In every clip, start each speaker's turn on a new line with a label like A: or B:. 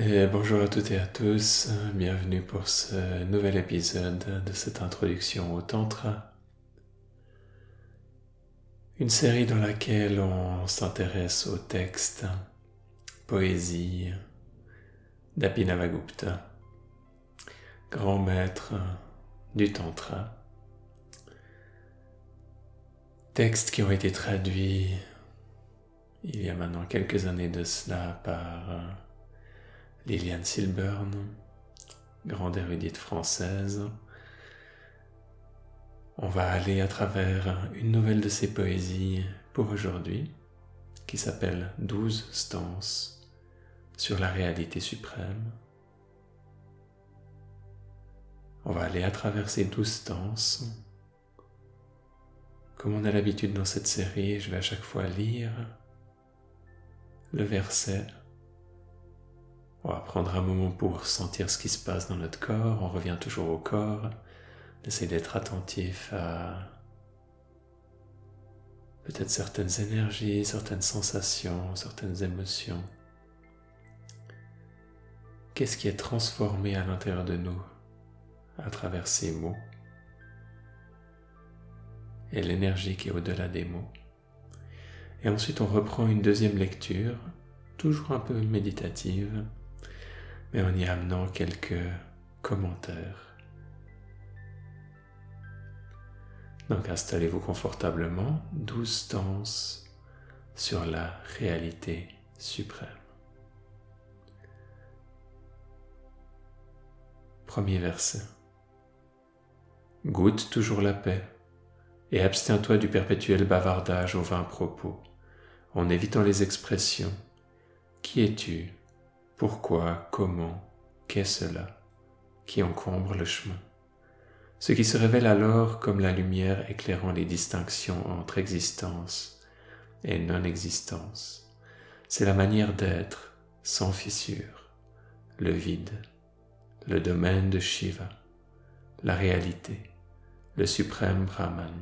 A: Et bonjour à toutes et à tous, bienvenue pour ce nouvel épisode de cette introduction au Tantra. Une série dans laquelle on s'intéresse au texte, poésie d'Abhinavagupta, grand maître du Tantra. Textes qui ont été traduits il y a maintenant quelques années de cela par Liliane Silburn, grande érudite française. On va aller à travers une nouvelle de ses poésies pour aujourd'hui, qui s'appelle Douze stances sur la réalité suprême. On va aller à travers ces douze stances. Comme on a l'habitude dans cette série, je vais à chaque fois lire le verset on va prendre un moment pour sentir ce qui se passe dans notre corps. On revient toujours au corps. On essaie d'être attentif à peut-être certaines énergies, certaines sensations, certaines émotions. Qu'est-ce qui est transformé à l'intérieur de nous à travers ces mots et l'énergie qui est au-delà des mots? Et ensuite on reprend une deuxième lecture, toujours un peu méditative, mais en y amenant quelques commentaires. Donc installez-vous confortablement, douze danses sur la réalité suprême. Premier verset. Goûte toujours la paix et abstiens-toi du perpétuel bavardage aux vains propos, en évitant les expressions Qui es-tu pourquoi, comment, qu'est cela qui encombre le chemin? Ce qui se révèle alors comme la lumière éclairant les distinctions entre existence et non-existence, c'est la manière d'être sans fissure, le vide, le domaine de Shiva, la réalité, le suprême Brahman.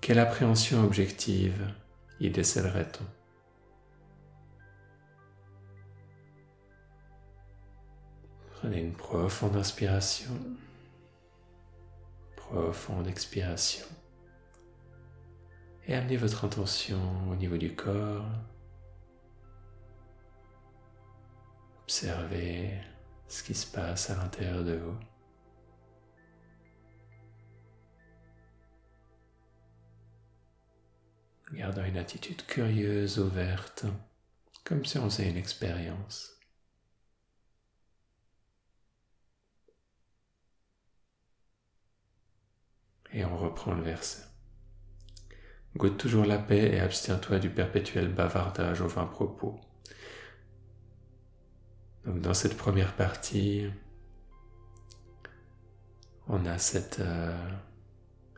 A: Quelle appréhension objective y décèlerait-on? Prenez une profonde inspiration, profonde expiration. Et amenez votre intention au niveau du corps. Observez ce qui se passe à l'intérieur de vous. Gardant une attitude curieuse, ouverte, comme si on faisait une expérience. Et on reprend le verset. Goûte toujours la paix et abstiens-toi du perpétuel bavardage aux vains propos. Donc dans cette première partie, on a cette, euh,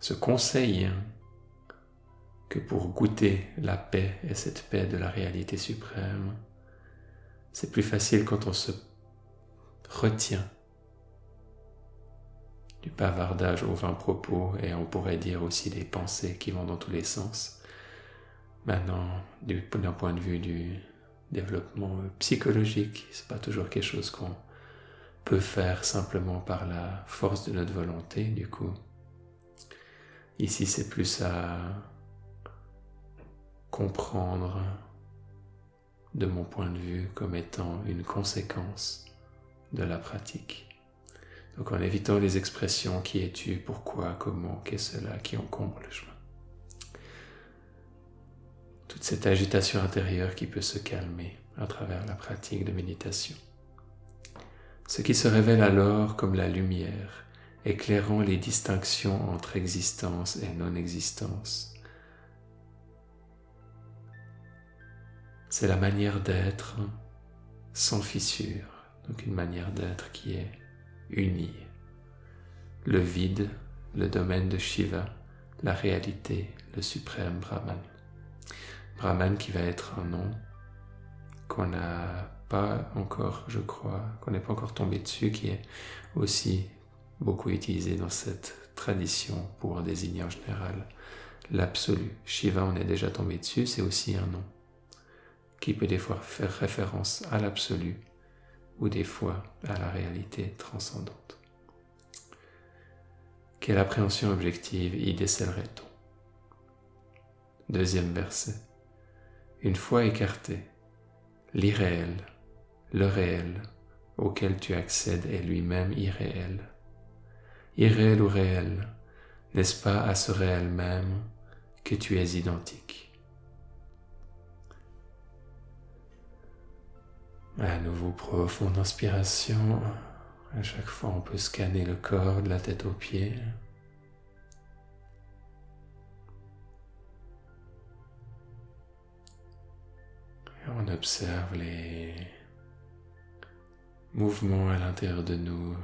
A: ce conseil hein, que pour goûter la paix et cette paix de la réalité suprême, c'est plus facile quand on se retient du bavardage aux vains propos et on pourrait dire aussi des pensées qui vont dans tous les sens. Maintenant, d'un point de vue du développement psychologique, c'est pas toujours quelque chose qu'on peut faire simplement par la force de notre volonté, du coup. Ici, c'est plus à comprendre de mon point de vue comme étant une conséquence de la pratique. Donc en évitant les expressions qui es-tu, pourquoi, comment, qu'est-ce cela qui encombre le chemin. Toute cette agitation intérieure qui peut se calmer à travers la pratique de méditation. Ce qui se révèle alors comme la lumière, éclairant les distinctions entre existence et non-existence. C'est la manière d'être sans fissure, donc une manière d'être qui est unis. Le vide, le domaine de Shiva, la réalité, le suprême Brahman. Brahman qui va être un nom qu'on n'a pas encore, je crois, qu'on n'est pas encore tombé dessus, qui est aussi beaucoup utilisé dans cette tradition pour désigner en général l'absolu. Shiva, on est déjà tombé dessus, c'est aussi un nom qui peut des fois faire référence à l'absolu ou des fois à la réalité transcendante. Quelle appréhension objective y décèlerait-on? Deuxième verset. Une fois écarté, l'irréel, le réel auquel tu accèdes est lui-même irréel. Irréel ou réel, n'est-ce pas à ce réel même que tu es identique? À nouveau, profonde inspiration. À chaque fois, on peut scanner le corps de la tête aux pieds. Et on observe les mouvements à l'intérieur de nous.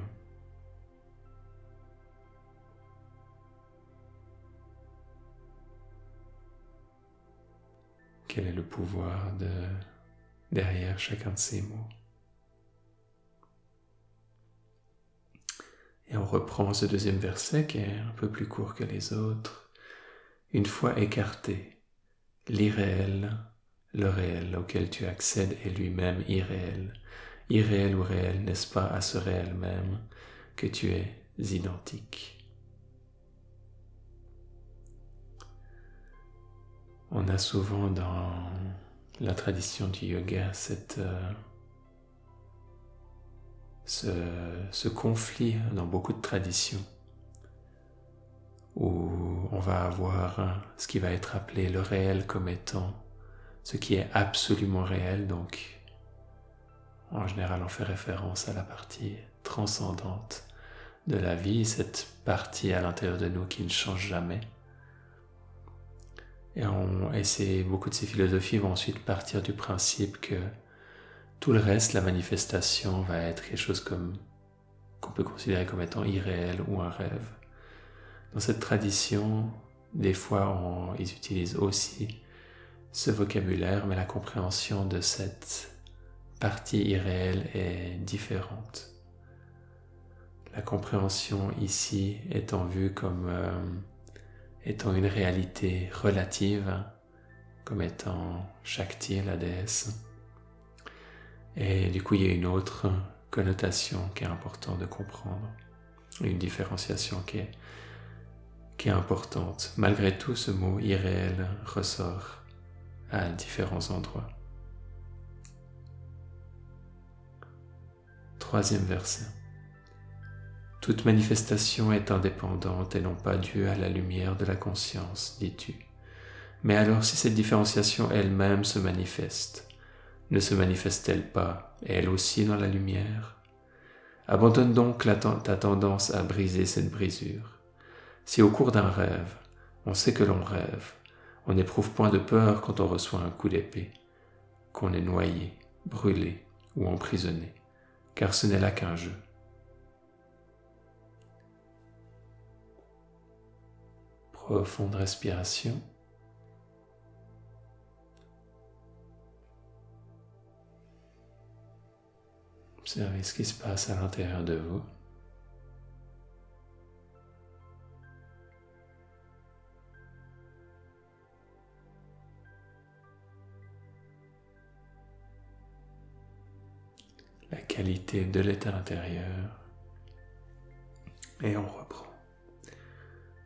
A: Quel est le pouvoir de derrière chacun de ces mots. Et on reprend ce deuxième verset qui est un peu plus court que les autres. Une fois écarté, l'irréel, le réel auquel tu accèdes est lui-même irréel. Irréel ou réel, n'est-ce pas à ce réel même que tu es identique? On a souvent dans la tradition du yoga, cette, euh, ce, conflit dans beaucoup de traditions où on va avoir ce qui va être appelé le réel comme étant ce qui est absolument réel, donc en général on fait référence à la partie transcendante de la vie, cette partie à l'intérieur de nous qui ne change jamais. Et, on, beaucoup de ces philosophies vont ensuite partir du principe que tout le reste, la manifestation, va être quelque chose comme qu'on peut considérer comme étant irréel ou un rêve. Dans cette tradition, des fois, ils utilisent aussi ce vocabulaire, mais la compréhension de cette partie irréelle est différente. La compréhension ici étant vue comme euh, étant une réalité relative, comme étant Shakti, la déesse. Et du coup, il y a une autre connotation qui est importante de comprendre, une différenciation qui est, qui est importante. Malgré tout, ce mot irréel ressort à différents endroits. Troisième verset. Toute manifestation est indépendante et non pas due à la lumière de la conscience, dis-tu. Mais alors si cette différenciation elle-même se manifeste, ne se manifeste-t-elle pas, elle aussi, dans la lumière? Abandonne donc ta tendance à briser cette brisure. Si au cours d'un rêve, on sait que l'on rêve, on n'éprouve point de peur quand on reçoit un coup d'épée, qu'on est noyé, brûlé ou emprisonné, car ce n'est là qu'un jeu. Profonde respiration. Observez ce qui se passe à l'intérieur de vous. La qualité de l'état intérieur. Et on reprend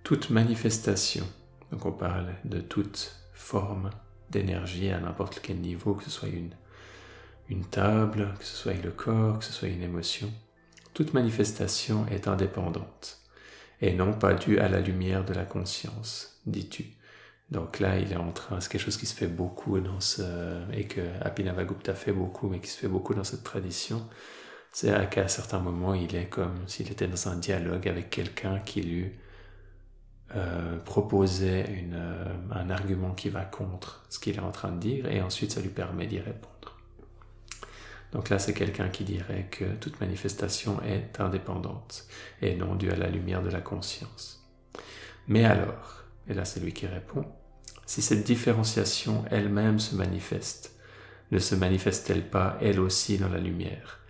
A: toute manifestation, donc on parle de toute forme d'énergie à n'importe quel niveau, que ce soit une, une table, que ce soit le corps, que ce soit une émotion, toute manifestation est indépendante et non pas due à la lumière de la conscience, dis-tu. Donc là, il est en train, c'est quelque chose qui se fait beaucoup dans ce, et que Apinavagupta fait beaucoup, mais qui se fait beaucoup dans cette tradition, c'est qu'à certains moments, il est comme s'il était dans un dialogue avec quelqu'un qui lui euh, proposer euh, un argument qui va contre ce qu'il est en train de dire et ensuite ça lui permet d'y répondre. Donc là, c'est quelqu'un qui dirait que toute manifestation est indépendante et non due à la lumière de la conscience. Mais alors, et là c'est lui qui répond, si cette différenciation elle-même se manifeste, ne se manifeste-t-elle pas elle aussi dans la lumière?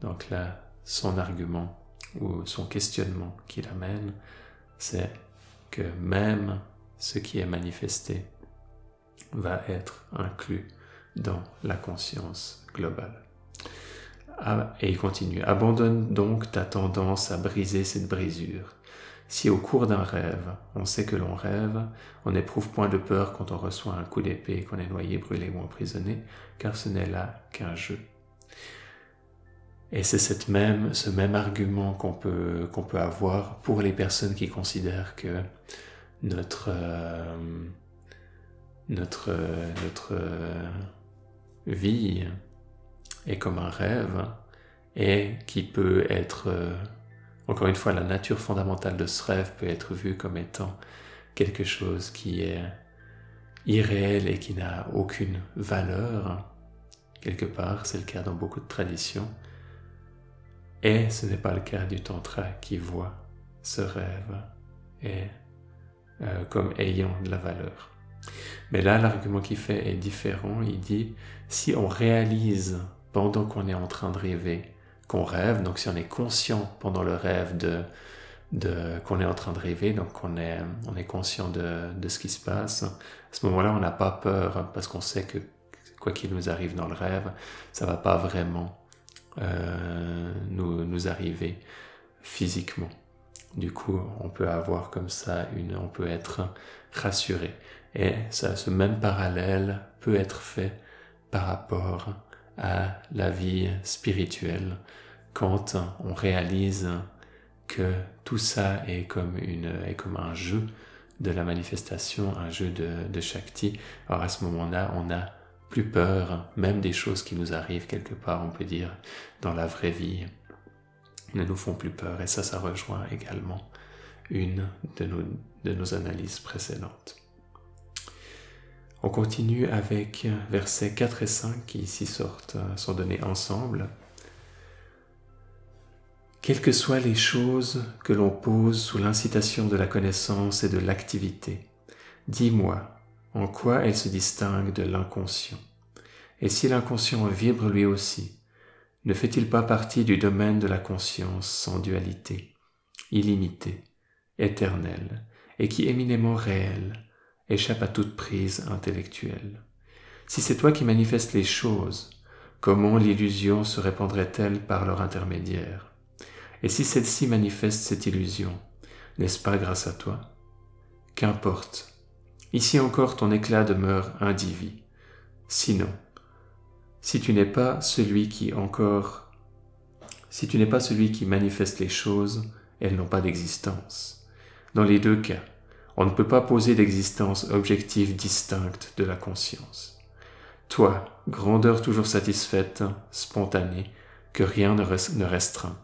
A: Donc là, son argument ou son questionnement qu'il amène, c'est même ce qui est manifesté va être inclus dans la conscience globale. et il continue, abandonne donc ta tendance à briser cette brisure. Si au cours d'un rêve, on sait que l'on rêve, on n'éprouve point de peur quand on reçoit un coup d'épée, qu'on est noyé, brûlé ou emprisonné, car ce n'est là qu'un jeu. Et c'est cette même, ce même argument qu'on peut, qu'on peut avoir pour les personnes qui considèrent que notre, euh, notre, notre vie est comme un rêve et qui peut être, euh, encore une fois, la nature fondamentale de ce rêve peut être vue comme étant quelque chose qui est irréel et qui n'a aucune valeur. Quelque part, c'est le cas dans beaucoup de traditions. Et ce n'est pas le cas du Tantra qui voit ce rêve et, euh, comme ayant de la valeur. Mais là, l'argument qu'il fait est différent. Il dit, si on réalise pendant qu'on est en train de rêver qu'on rêve, donc si on est conscient pendant le rêve de, qu'on est en train de rêver, donc on est, on est conscient de, de ce qui se passe, à ce moment-là, on n'a pas peur parce qu'on sait que quoi qu'il nous arrive dans le rêve, ça va pas vraiment euh, nous, nous arriver physiquement. Du coup, on peut avoir comme ça une, on peut être rassuré. Et ça, ce même parallèle peut être fait par rapport à la vie spirituelle quand on réalise que tout ça est comme, une, est comme un jeu de la manifestation, un jeu de, de Shakti. Alors à ce moment-là, on n'a plus peur, même des choses qui nous arrivent quelque part, on peut dire, dans la vraie vie, ne nous font plus peur. Et ça, ça rejoint également une de nos, analyses précédentes. On continue avec versets 4 et 5 qui ici sortent, sont donnés ensemble. Quelles que soient les choses que l'on pose sous l'incitation de la connaissance et de l'activité, dis-moi en quoi elles se distinguent de l'inconscient. Et si l'inconscient vibre lui aussi, ne fait-il pas partie du domaine de la conscience sans dualité, illimitée, éternelle, et qui éminemment réelle, échappe à toute prise intellectuelle? Si c'est toi qui manifestes les choses, comment l'illusion se répandrait-elle par leur intermédiaire? Et si celle-ci manifeste cette illusion, n'est-ce pas grâce à toi? Qu'importe. Ici encore ton éclat demeure indivis. Sinon, si tu n'es pas celui qui encore, si tu n'es pas celui qui manifeste les choses, elles n'ont pas d'existence. Dans les deux cas, on ne peut pas poser d'existence objective distincte de la conscience. Toi, grandeur toujours satisfaite, spontanée, que rien ne restreint,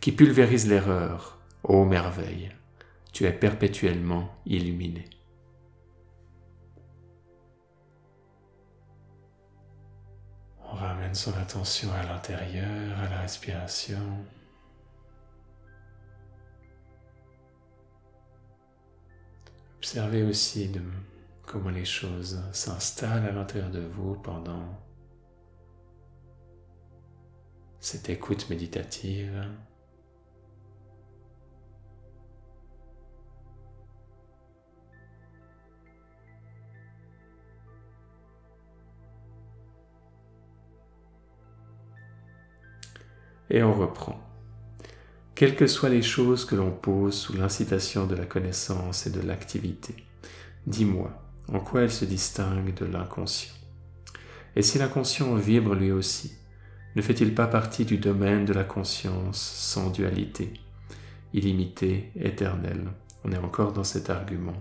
A: qui pulvérise l'erreur, ô merveille, tu es perpétuellement illuminé. On ramène son attention à l'intérieur, à la respiration. Observez aussi comment les choses s'installent à l'intérieur de vous pendant cette écoute méditative. Et on reprend. Quelles que soient les choses que l'on pose sous l'incitation de la connaissance et de l'activité, dis-moi en quoi elles se distinguent de l'inconscient? Et si l'inconscient vibre lui aussi, ne fait-il pas partie du domaine de la conscience sans dualité, illimité, éternelle? On est encore dans cet argument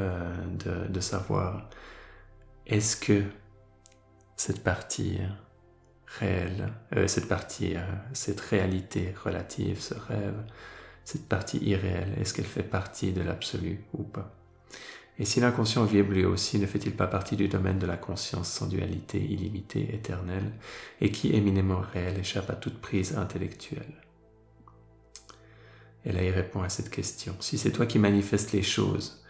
A: euh, de, de savoir est-ce que cette partie réelle, euh, cette partie, euh, cette réalité relative, ce rêve, cette partie irréelle, est-ce qu'elle fait partie de l'absolu ou pas? Et si l'inconscient vibre lui aussi, ne fait-il pas partie du domaine de la conscience sans dualité, illimitée, éternelle, et qui, éminemment réel, échappe à toute prise intellectuelle? Et là, il répond à cette question. Si c'est toi qui manifestes les choses,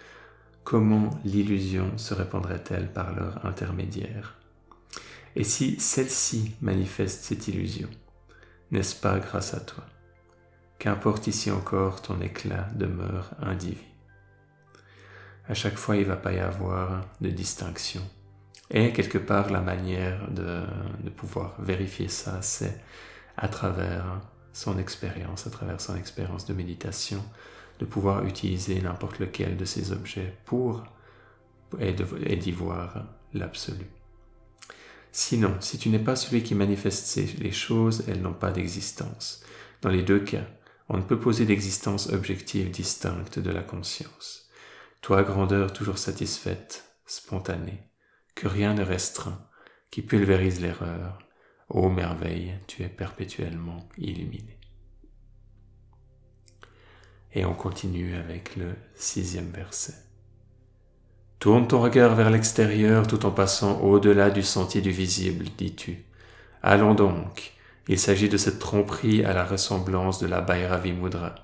A: comment l'illusion se répandrait-elle par leur intermédiaire? Et si celle-ci manifeste cette illusion, n'est-ce pas grâce à toi Qu'importe ici encore, ton éclat demeure indivis? À chaque fois, il ne va pas y avoir de distinction Et quelque part, la manière de, pouvoir vérifier ça, c'est à travers son expérience, à travers son expérience de méditation, de pouvoir utiliser n'importe lequel de ces objets pour et d'y voir l'absolu. Sinon, si tu n'es pas celui qui manifeste les choses, elles n'ont pas d'existence. Dans les deux cas, on ne peut poser d'existence objective distincte de la conscience. Toi, grandeur toujours satisfaite, spontanée, que rien ne restreint, qui pulvérise l'erreur, ô merveille, tu es perpétuellement illuminé. Et on continue avec le sixième verset. Tourne ton regard vers l'extérieur tout en passant au-delà du sentier du visible, dis-tu. Allons donc. Il s'agit de cette tromperie à la ressemblance de la Bhairavi Mudra.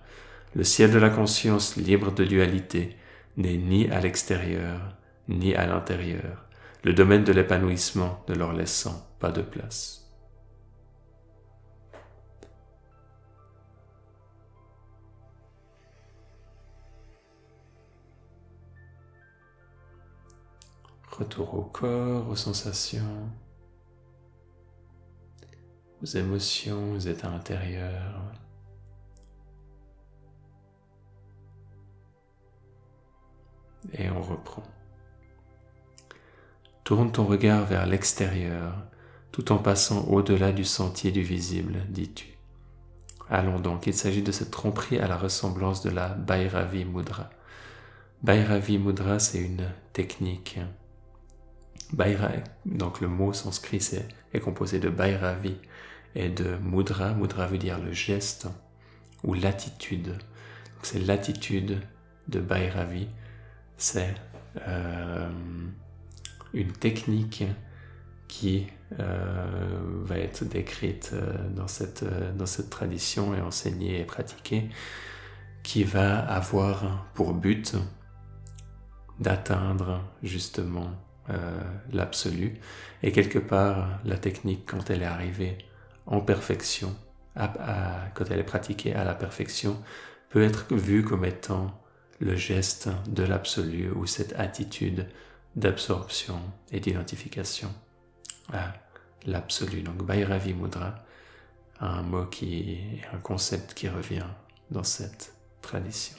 A: Le ciel de la conscience libre de dualité n'est ni à l'extérieur, ni à l'intérieur, le domaine de l'épanouissement ne leur laissant pas de place. Retour au corps, aux sensations, aux émotions, aux états intérieurs. Et on reprend. Tourne ton regard vers l'extérieur tout en passant au-delà du sentier du visible, dis-tu. Allons donc, il s'agit de cette tromperie à la ressemblance de la Bhairavi Mudra. Bhairavi Mudra, c'est une technique donc le mot sanskrit est, est composé de Bhairavi et de Mudra. Mudra veut dire le geste ou l'attitude. C'est l'attitude de Bhairavi. C'est euh, une technique qui euh, va être décrite euh, dans cette, dans cette tradition et enseignée et pratiquée, qui va avoir pour but d'atteindre justement l'absolu. Et quelque part, la technique, quand elle est arrivée en perfection, quand elle est pratiquée à la perfection, peut être vue comme étant le geste de l'absolu ou cette attitude d'absorption et d'identification à l'absolu. Donc Bhairavi Mudra, un mot qui est un concept qui revient dans cette tradition.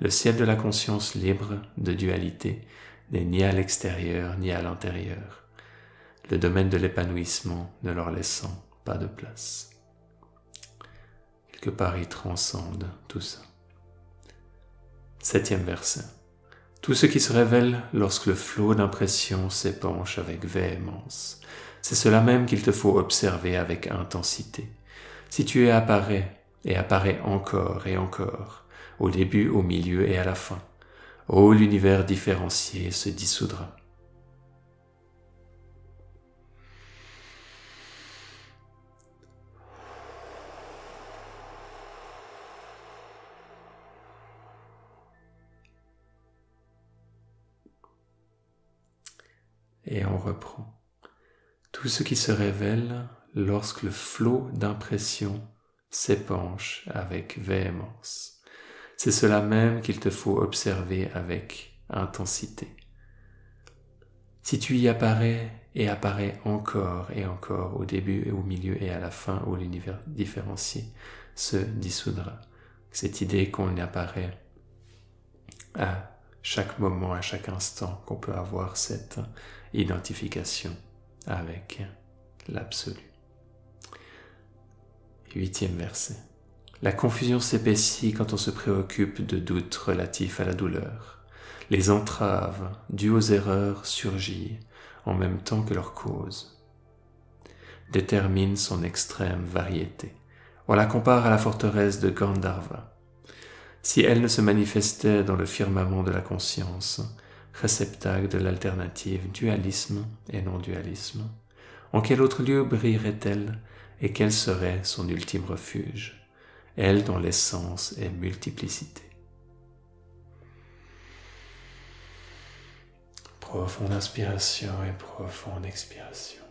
A: Le ciel de la conscience libre de dualité n'est ni à l'extérieur ni à l'intérieur, le domaine de l'épanouissement ne leur laissant pas de place. Quelque part, ils transcendent tout ça. Septième verset. Tout ce qui se révèle lorsque le flot d'impression s'épanche avec véhémence, c'est cela même qu'il te faut observer avec intensité. Si tu es apparais et apparaît encore et encore, au début, au milieu et à la fin, Oh, l'univers différencié se dissoudra. Et on reprend. Tout ce qui se révèle lorsque le flot d'impression s'épanche avec véhémence. C'est cela même qu'il te faut observer avec intensité. Si tu y apparais et apparais encore et encore au début et au milieu et à la fin où l'univers différencié se dissoudra, cette idée qu'on apparaît à chaque moment, à chaque instant, qu'on peut avoir cette identification avec l'absolu. Huitième verset. La confusion s'épaissit quand on se préoccupe de doutes relatifs à la douleur. Les entraves dues aux erreurs surgissent en même temps que leurs causes. Détermine son extrême variété. On la compare à la forteresse de Gandharva. Si elle ne se manifestait dans le firmament de la conscience, réceptacle de l'alternative dualisme et non-dualisme, en quel autre lieu brillerait-elle et quel serait son ultime refuge? Elle dont l'essence est multiplicité. Profonde inspiration et profonde expiration.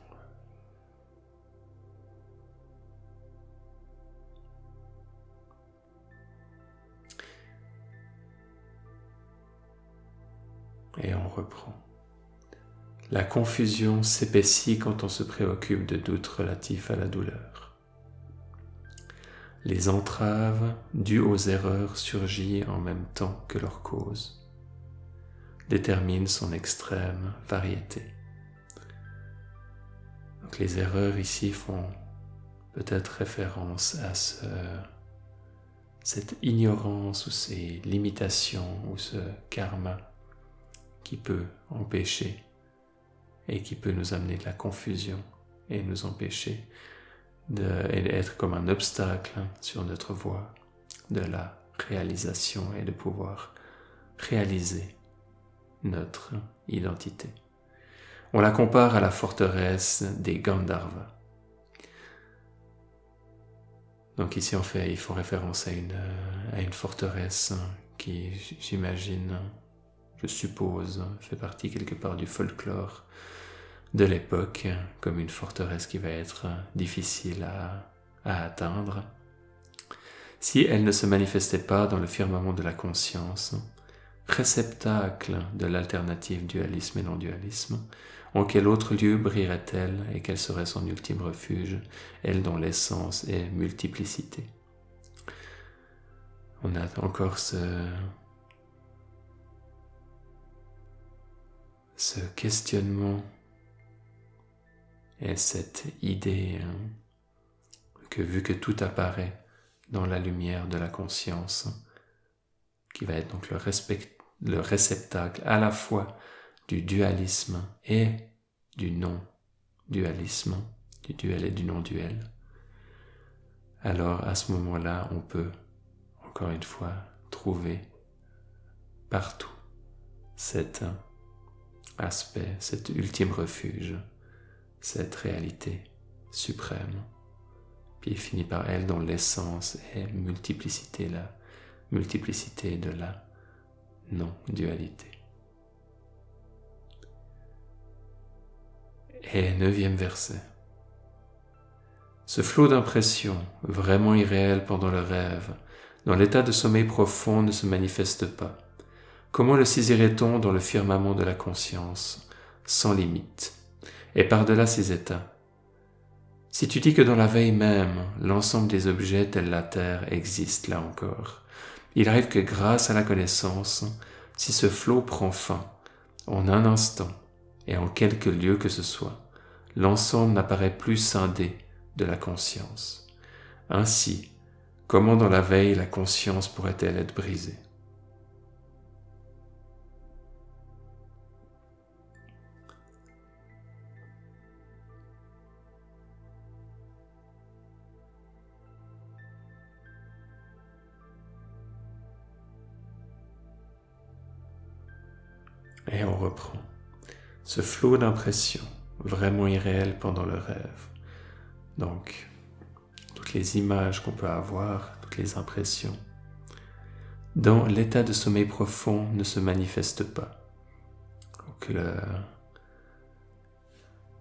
A: Et on reprend. La confusion s'épaissit quand on se préoccupe de doutes relatifs à la douleur. Les entraves dues aux erreurs surgissent en même temps que leur cause, déterminent son extrême variété. Donc les erreurs ici font peut-être référence à ce, cette ignorance ou ces limitations ou ce karma qui peut empêcher et qui peut nous amener de la confusion et nous empêcher d'être comme un obstacle sur notre voie de la réalisation et de pouvoir réaliser notre identité. On la compare à la forteresse des Gandharvas. Donc ici, en fait, il faut référence à une, à une forteresse qui, j'imagine, je suppose, fait partie quelque part du folklore de l'époque, comme une forteresse qui va être difficile à, atteindre. Si elle ne se manifestait pas dans le firmament de la conscience, réceptacle de l'alternative dualisme et non-dualisme, en quel autre lieu brillerait-elle et quel serait son ultime refuge, elle dont l'essence est multiplicité? On a encore ce, ce questionnement et cette idée hein, que vu que tout apparaît dans la lumière de la conscience, qui va être donc le, le réceptacle à la fois du dualisme et du non-dualisme, du duel et du non-duel, alors à ce moment-là, on peut, encore une fois, trouver partout cet aspect, cet ultime refuge, cette réalité suprême, puis finit par elle dont l'essence est multiplicité, la multiplicité de la non-dualité. Et neuvième verset. Ce flot d'impressions, vraiment irréel pendant le rêve, dans l'état de sommeil profond ne se manifeste pas. Comment le saisirait-on dans le firmament de la conscience, sans limite, et par-delà ces états Si tu dis que dans la veille même, l'ensemble des objets tels la Terre existe là encore, il arrive que grâce à la connaissance, si ce flot prend fin, en un instant, et en quelque lieu que ce soit, l'ensemble n'apparaît plus scindé de la conscience. Ainsi, comment dans la veille la conscience pourrait-elle être brisée? Reprend ce flot d'impressions vraiment irréel pendant le rêve. Donc, toutes les images qu'on peut avoir, toutes les impressions, dans l'état de sommeil profond ne se manifestent pas. Donc,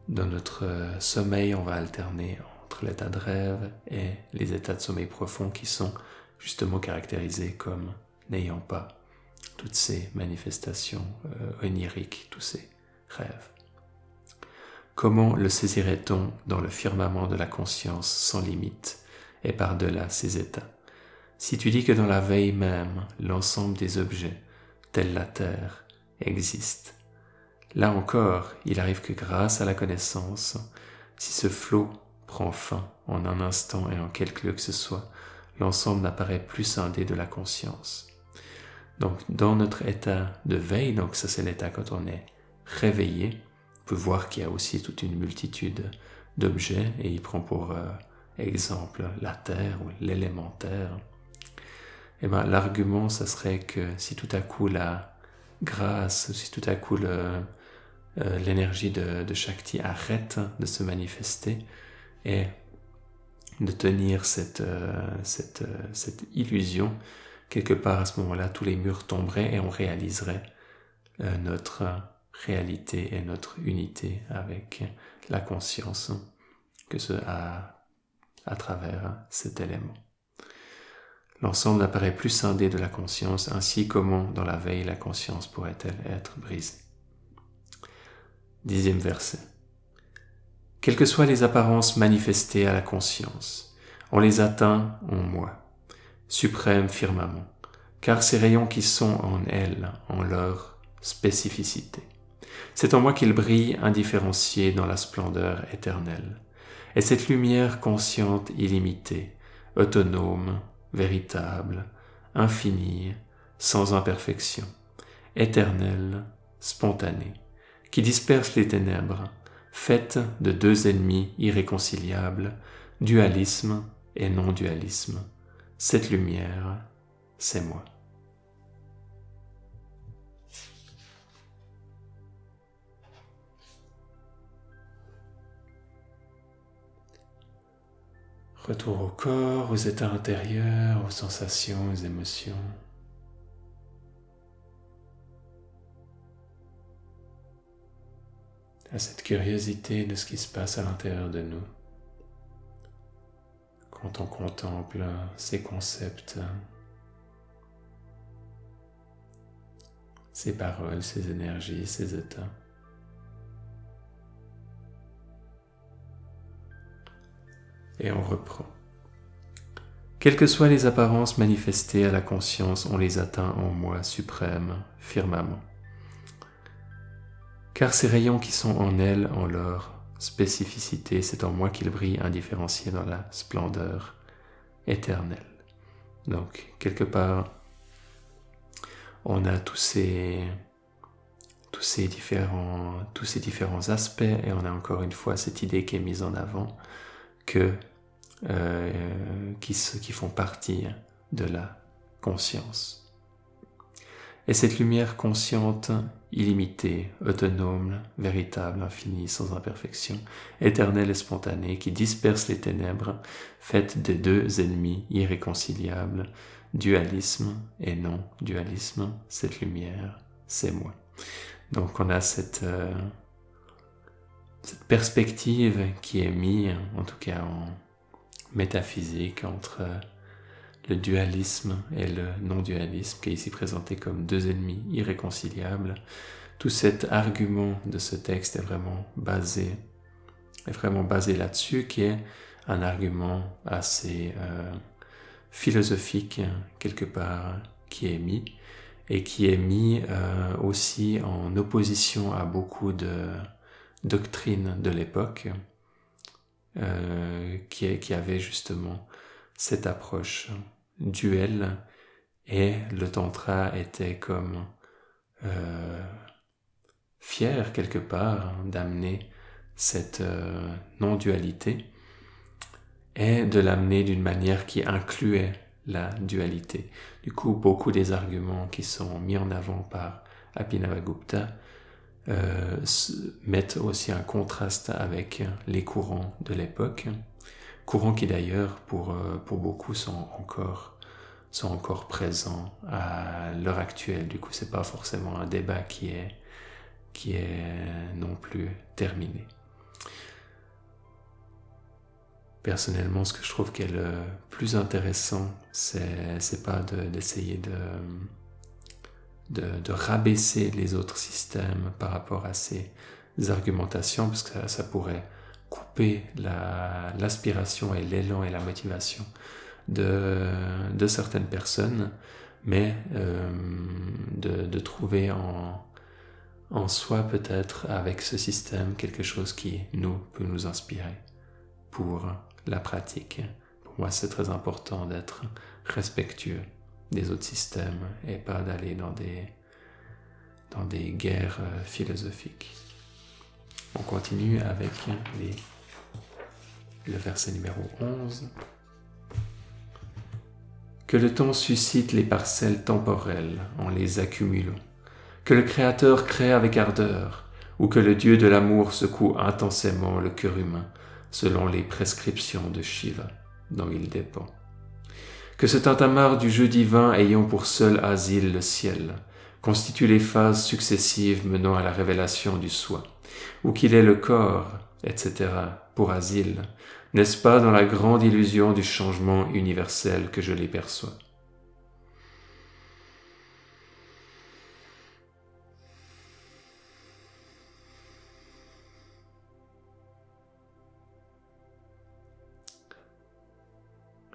A: dans notre sommeil, on va alterner entre l'état de rêve et les états de sommeil profond qui sont justement caractérisés comme n'ayant pas toutes ces manifestations euh, oniriques, tous ces rêves. Comment le saisirait-on dans le firmament de la conscience sans limite et par-delà ses états? Si tu dis que dans la veille même, l'ensemble des objets, tels la terre, existe, là encore, il arrive que grâce à la connaissance, si ce flot prend fin en un instant et en quelque lieu que ce soit, l'ensemble n'apparaît plus scindé de la conscience. Donc, dans notre état de veille, donc ça c'est l'état quand on est réveillé, peut voir qu'il y a aussi toute une multitude d'objets et il prend pour euh, exemple la terre ou l'élémentaire. Et eh ben, l'argument, ça serait que si tout à coup la grâce, si tout à coup euh, l'énergie de, de Shakti arrête de se manifester et de tenir cette, euh, cette, cette illusion, quelque part à ce moment-là, tous les murs tomberaient et on réaliserait notre réalité et notre unité avec la conscience que ce a à travers cet élément. L'ensemble n'apparaît plus scindé de la conscience, ainsi comment dans la veille la conscience pourrait-elle être brisée. Dixième verset. Quelles que soient les apparences manifestées à la conscience, on les atteint en moi, suprême firmament, car ces rayons qui sont en elle, en leur spécificité. C'est en moi qu'ils brillent indifférenciés dans la splendeur éternelle. Et cette lumière consciente illimitée, autonome, véritable, infinie, sans imperfection, éternelle, spontanée, qui disperse les ténèbres, faite de deux ennemis irréconciliables, dualisme et non-dualisme. Cette lumière, c'est moi. Retour au corps, aux états intérieurs, aux sensations, aux émotions. À cette curiosité de ce qui se passe à l'intérieur de nous. On contemple ces concepts, ces paroles, ces énergies, ces états. et on reprend. Quelles que soient les apparences manifestées à la conscience, on les atteint en moi suprême, firmament. Car ces rayons qui sont en elle, en leur spécificité, c'est en moi qu'ils brillent indifférenciés dans la splendeur éternelle. Donc, quelque part, on a tous ces, tous ces, différents, tous ces différents aspects et on a encore une fois cette idée qui est mise en avant que, euh, qui, qui font partie de la conscience. Et cette lumière consciente, illimitée, autonome, véritable, infinie, sans imperfection, éternelle et spontanée, qui disperse les ténèbres, faite des deux ennemis irréconciliables, dualisme et non-dualisme, cette lumière, c'est moi. Donc on a cette, euh, cette perspective qui est mise, en tout cas en métaphysique, entre le dualisme et le non-dualisme, qui est ici présenté comme deux ennemis irréconciliables. Tout cet argument de ce texte est vraiment basé, est vraiment basé là-dessus, qui est un argument assez euh, philosophique quelque part qui est mis et qui est mis euh, aussi en opposition à beaucoup de doctrine de l'époque euh, qui, avait justement cette approche duel et le tantra était comme euh, fier quelque part d'amener cette euh, non-dualité et de l'amener d'une manière qui incluait la dualité. Du coup, beaucoup des arguments qui sont mis en avant par Abhinavagupta euh, mettent aussi un contraste avec les courants de l'époque, courants qui d'ailleurs pour, euh, pour beaucoup sont encore, sont encore présents à l'heure actuelle. Du coup, c'est pas forcément un débat qui est, qui est non plus terminé. Personnellement, ce que je trouve qui est le plus intéressant, c'est pas d'essayer de de, rabaisser les autres systèmes par rapport à ces argumentations, parce que ça, pourrait couper l'aspiration et l'élan et la motivation de, certaines personnes, mais euh, de, trouver en, soi peut-être avec ce système quelque chose qui nous peut nous inspirer pour la pratique. Pour moi, c'est très important d'être respectueux des autres systèmes et pas d'aller dans des, dans des guerres euh, philosophiques. On continue avec le verset numéro 11. Que le temps suscite les parcelles temporelles en les accumulant, que le Créateur crée avec ardeur, ou que le Dieu de l'amour secoue intensément le cœur humain selon les prescriptions de Shiva dont il dépend. Que ce tintamarre du jeu divin ayant pour seul asile le ciel constitue les phases successives menant à la révélation du soi, ou qu'il est le corps, etc., pour asile, n'est-ce pas dans la grande illusion du changement universel que je les perçois?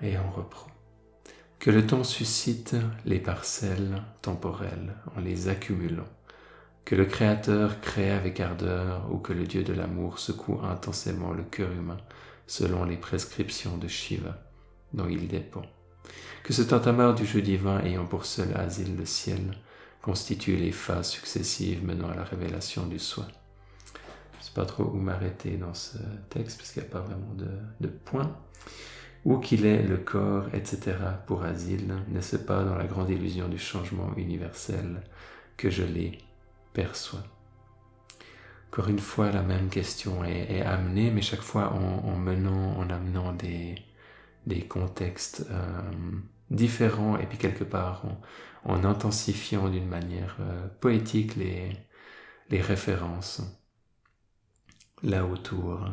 A: Et on reprend. Que le temps suscite les parcelles temporelles en les accumulant. Que le Créateur crée avec ardeur ou que le Dieu de l'amour secoue intensément le cœur humain selon les prescriptions de Shiva dont il dépend. Que ce tintamarre du jeu divin ayant pour seul asile le ciel constitue les phases successives menant à la révélation du soi. Je ne sais pas trop où m'arrêter dans ce texte parce qu'il n'y a pas vraiment de, de point. Où qu'il est le corps, etc. pour asile, n'est-ce pas dans la grande illusion du changement universel que je les perçois Encore une fois, la même question est, amenée, mais chaque fois en, menant, en amenant des, des contextes euh, différents et puis quelque part en, intensifiant d'une manière euh, poétique les, les références là autour.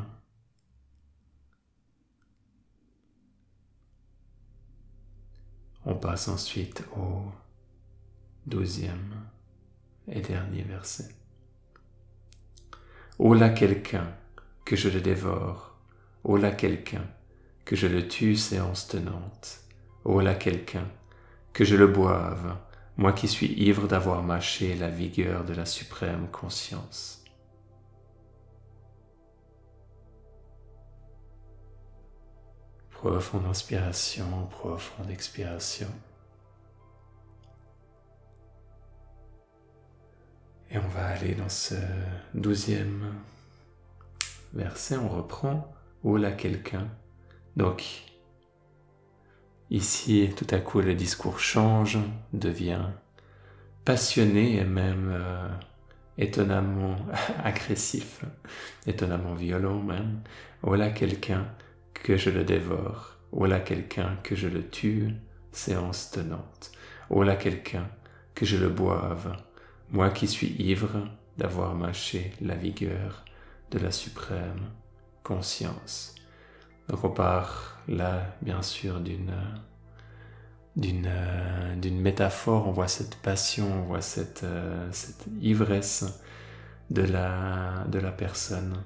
A: On passe ensuite au douzième et dernier verset. Oh là quelqu'un que je le dévore, oh là quelqu'un que je le tue séance tenante, oh là quelqu'un que je le boive, moi qui suis ivre d'avoir mâché la vigueur de la suprême conscience. Profonde inspiration, profonde expiration. Et on va aller dans ce douzième verset, on reprend Oh quelqu'un? Donc, ici, tout à coup, le discours change, devient passionné et même euh, étonnamment agressif, étonnamment violent même. Oh quelqu'un que je le dévore? Voilà quelqu'un que je le tue, séance tenante. Voilà quelqu'un que je le boive, moi qui suis ivre d'avoir mâché la vigueur de la suprême conscience. Donc on part là, bien sûr, d'une d'une d'une métaphore, on voit cette passion, on voit cette, cette ivresse de la, de la personne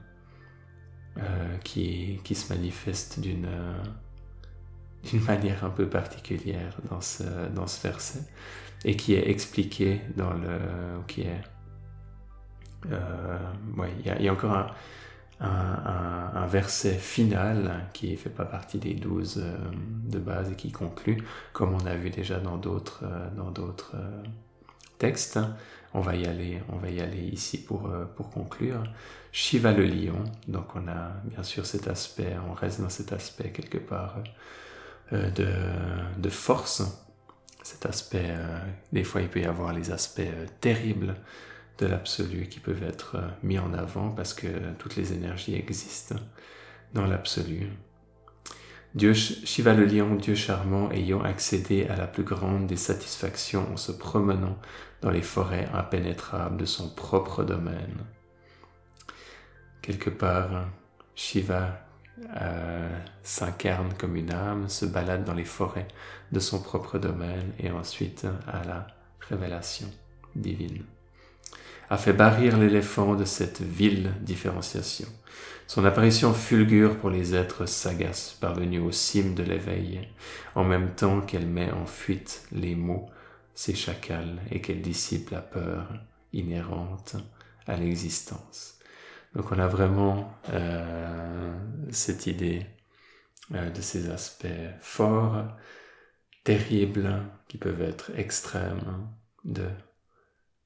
A: euh, qui, qui, se manifeste d'une euh, d'une manière un peu particulière dans ce, dans ce verset et qui est expliqué dans le qui est euh, il y, a, encore un, un, verset final qui ne fait pas partie des douze euh, de base et qui conclut, comme on a vu déjà dans d'autres dans d'autres textes. On va y aller, on va y aller ici pour, pour conclure. Shiva le lion. Donc on a bien sûr cet aspect, on reste dans cet aspect quelque part euh, de, de, force. Cet aspect, euh, des fois il peut y avoir les aspects euh, terribles de l'absolu qui peuvent être mis en avant parce que toutes les énergies existent dans l'absolu. Dieu, Shiva le lion, Dieu charmant, ayant accédé à la plus grande des satisfactions en se promenant dans les forêts impénétrables de son propre domaine quelque part, Shiva euh, s'incarne comme une âme, se balade dans les forêts de son propre domaine et ensuite à la révélation divine. A fait barrir l'éléphant de cette vile différenciation. Son apparition fulgure pour les êtres sagaces parvenus aux cimes de l'éveil, en même temps qu'elle met en fuite les mots, ses chacals, et qu'elle dissipe la peur inhérente à l'existence. Donc on a vraiment euh, cette idée euh, de ces aspects forts, terribles, qui peuvent être extrêmes de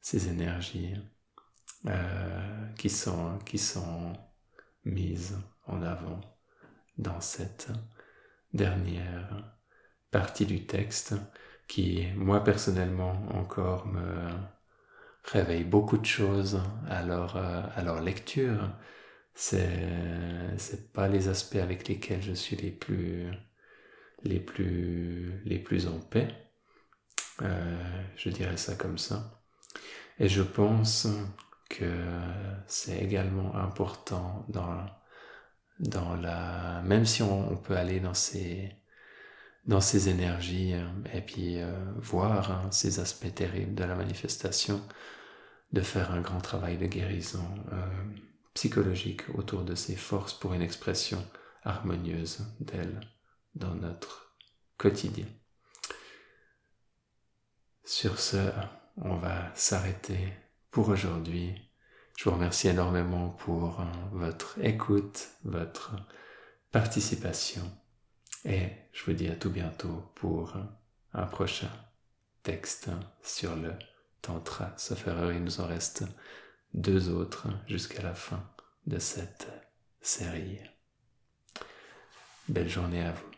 A: ces énergies euh, qui, sont, qui sont mises en avant dans cette dernière partie du texte qui, moi personnellement, encore me réveille beaucoup de choses à leur, euh, à leur lecture. C'est, c'est pas les aspects avec lesquels je suis les plus, les plus, les plus en paix. Euh, je dirais ça comme ça. Et je pense que c'est également important dans, dans la, même si on peut aller dans ces, dans ces énergies euh, et puis euh, voir hein, ces aspects terribles de la manifestation, de faire un grand travail de guérison euh, psychologique autour de ces forces pour une expression harmonieuse d'elles dans notre quotidien. Sur ce, on va s'arrêter pour aujourd'hui. Je vous remercie énormément pour votre écoute, votre participation et je vous dis à tout bientôt pour un prochain texte sur le tantra. Erreur, il nous en reste deux autres jusqu'à la fin de cette série. Belle journée à vous.